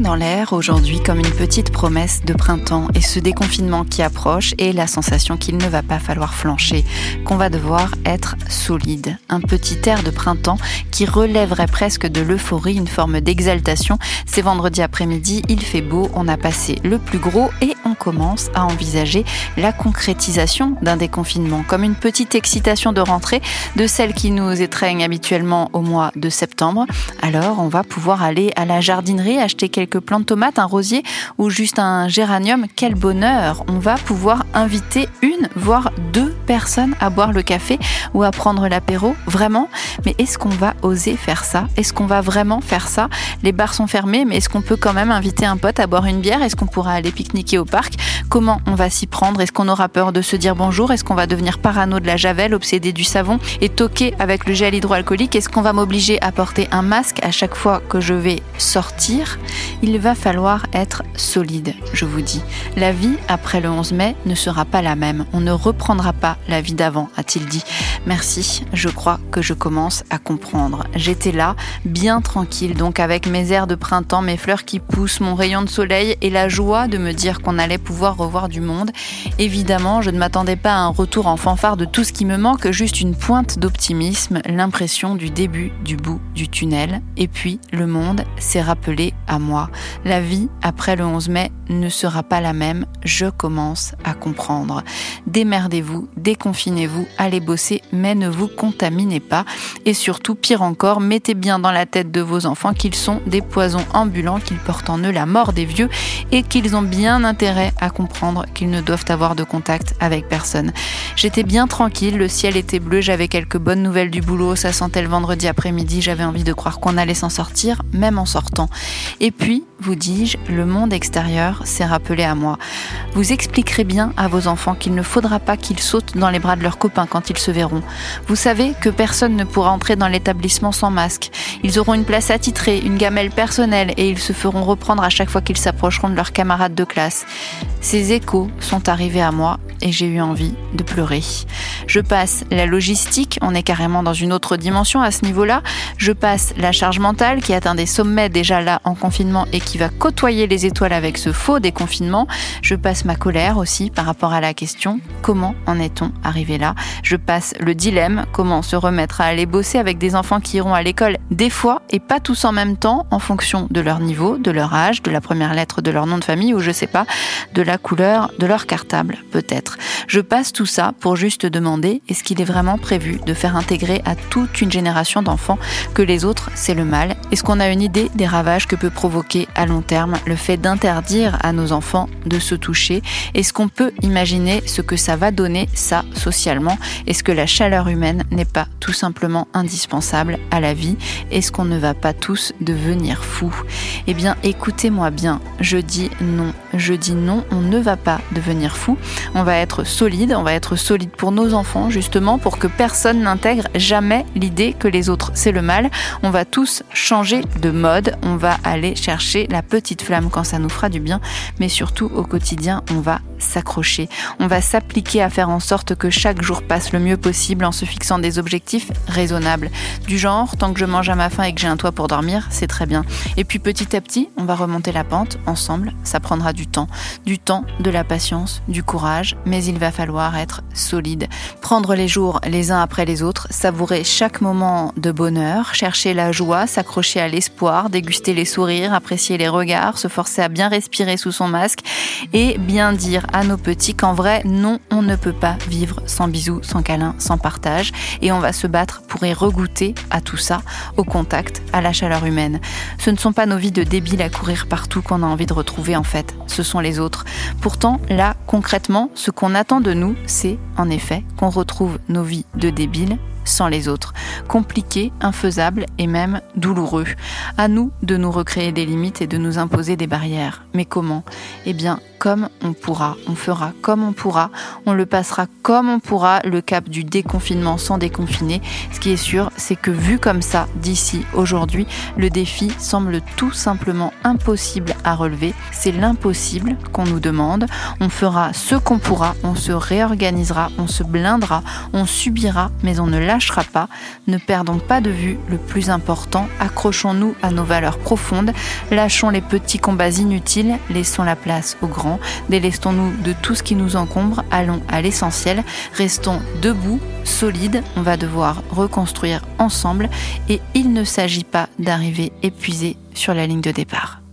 dans l'air aujourd'hui comme une petite promesse de printemps et ce déconfinement qui approche et la sensation qu'il ne va pas falloir flancher, qu'on va devoir être solide. Un petit air de printemps qui relèverait presque de l'euphorie, une forme d'exaltation. C'est vendredi après-midi, il fait beau, on a passé le plus gros et commence à envisager la concrétisation d'un déconfinement, comme une petite excitation de rentrée de celle qui nous étreigne habituellement au mois de septembre. Alors on va pouvoir aller à la jardinerie, acheter quelques plants de tomates, un rosier ou juste un géranium. Quel bonheur On va pouvoir inviter une, voire deux personnes à boire le café ou à prendre l'apéro. Vraiment. Mais est-ce qu'on va oser faire ça? Est-ce qu'on va vraiment faire ça? Les bars sont fermés, mais est-ce qu'on peut quand même inviter un pote à boire une bière? Est-ce qu'on pourra aller pique-niquer au parc? Comment on va s'y prendre? Est-ce qu'on aura peur de se dire bonjour? Est-ce qu'on va devenir parano de la javel, obsédé du savon et toquer avec le gel hydroalcoolique? Est-ce qu'on va m'obliger à porter un masque à chaque fois que je vais sortir? Il va falloir être solide, je vous dis. La vie après le 11 mai ne sera pas la même. On ne reprendra pas la vie d'avant, a-t-il dit. Merci, je crois que je commence à comprendre. J'étais là, bien tranquille, donc avec mes airs de printemps, mes fleurs qui poussent, mon rayon de soleil et la joie de me dire qu'on allait pouvoir revoir du monde. Évidemment, je ne m'attendais pas à un retour en fanfare de tout ce qui me manque, juste une pointe d'optimisme, l'impression du début du bout du tunnel. Et puis, le monde s'est rappelé à moi. La vie, après le 11 mai, ne sera pas la même. Je commence à comprendre. Démerdez-vous, déconfinez-vous, allez bosser, mais ne vous contaminez pas. Et surtout, pire encore, mettez bien dans la tête de vos enfants qu'ils sont des poisons ambulants, qu'ils portent en eux la mort des vieux et qu'ils ont bien intérêt comprendre qu'ils ne doivent avoir de contact avec personne. J'étais bien tranquille, le ciel était bleu, j'avais quelques bonnes nouvelles du boulot, ça sentait le vendredi après-midi, j'avais envie de croire qu'on allait s'en sortir, même en sortant. Et puis, vous dis-je, le monde extérieur s'est rappelé à moi. Vous expliquerez bien à vos enfants qu'il ne faudra pas qu'ils sautent dans les bras de leurs copains quand ils se verront. Vous savez que personne ne pourra entrer dans l'établissement sans masque. Ils auront une place attitrée, une gamelle personnelle et ils se feront reprendre à chaque fois qu'ils s'approcheront de leurs camarades de classe. Ces échos sont arrivés à moi et j'ai eu envie de pleurer. Je passe la logistique, on est carrément dans une autre dimension à ce niveau-là. Je passe la charge mentale qui atteint des sommets déjà là en confinement et qui va côtoyer les étoiles avec ce faux déconfinement. Je passe ma colère aussi par rapport à la question comment en est-on arrivé là? Je passe le dilemme comment se remettre à aller bosser avec des enfants qui iront à l'école des fois et pas tous en même temps en fonction de leur niveau, de leur âge, de la première lettre de leur nom de famille ou je sais pas, de la couleur de leur cartable peut-être. Je passe tout ça pour juste demander est-ce qu'il est vraiment prévu de faire intégrer à toute une génération d'enfants que les autres c'est le mal? Est-ce qu'on a une idée des ravages que peut provoquer à long terme le fait d'interdire à nos enfants de se toucher? Est-ce qu'on peut imaginer ce que ça va donner ça socialement? Est-ce que la chaleur humaine n'est pas tout simplement indispensable à la vie? Est-ce qu'on ne va pas tous devenir fous? Eh bien écoutez-moi bien, je dis non, je dis non, on ne va pas devenir fou, on va être solide, on va être solide pour nos enfants justement pour que personne n'intègre jamais l'idée que les autres c'est le mal. On va tous changer de mode, on va aller chercher la petite flamme quand ça nous fera du bien, mais surtout au quotidien on va s'accrocher, on va s'appliquer à faire en sorte que chaque jour passe le mieux possible en se fixant des objectifs raisonnables. Du genre, tant que je mange à ma faim et que j'ai un toit pour dormir, c'est très bien. Et puis petit à petit, on va remonter la pente ensemble, ça prendra du temps. Du temps, de la patience, du courage, mais il va falloir être solide. Prendre les jours les uns après les autres, savourer chaque moment de bonheur, chercher la joie, s'accrocher à l'espoir, déguster les sourires, apprécier les regards, se forcer à bien respirer sous son masque et bien dire à nos petits qu'en vrai, non, on ne peut pas vivre sans bisous, sans câlins, sans partage et on va se battre pour y regoûter à tout ça, au contact, à la chaleur humaine. Ce ne sont pas nos vies de débiles à courir partout qu'on a envie de retrouver en fait, ce sont les autres. Pourtant, là, concrètement, ce qu'on attend de nous, c'est en effet qu'on retrouve nos vies de débiles sans les autres. Compliqué, infaisable et même douloureux. À nous de nous recréer des limites et de nous imposer des barrières. Mais comment? Eh bien, comme on pourra, on fera comme on pourra, on le passera comme on pourra, le cap du déconfinement sans déconfiner. Ce qui est sûr, c'est que vu comme ça, d'ici aujourd'hui, le défi semble tout simplement impossible à relever. C'est l'impossible qu'on nous demande. On fera ce qu'on pourra, on se réorganisera, on se blindera, on subira, mais on ne Ne perdons pas de vue le plus important, accrochons-nous à nos valeurs profondes, lâchons les petits combats inutiles, laissons la place aux grands, délestons-nous de tout ce qui nous encombre, allons à l'essentiel, restons debout, solides, on va devoir reconstruire ensemble. Et il ne s'agit pas d'arriver épuisé sur la ligne. De départ.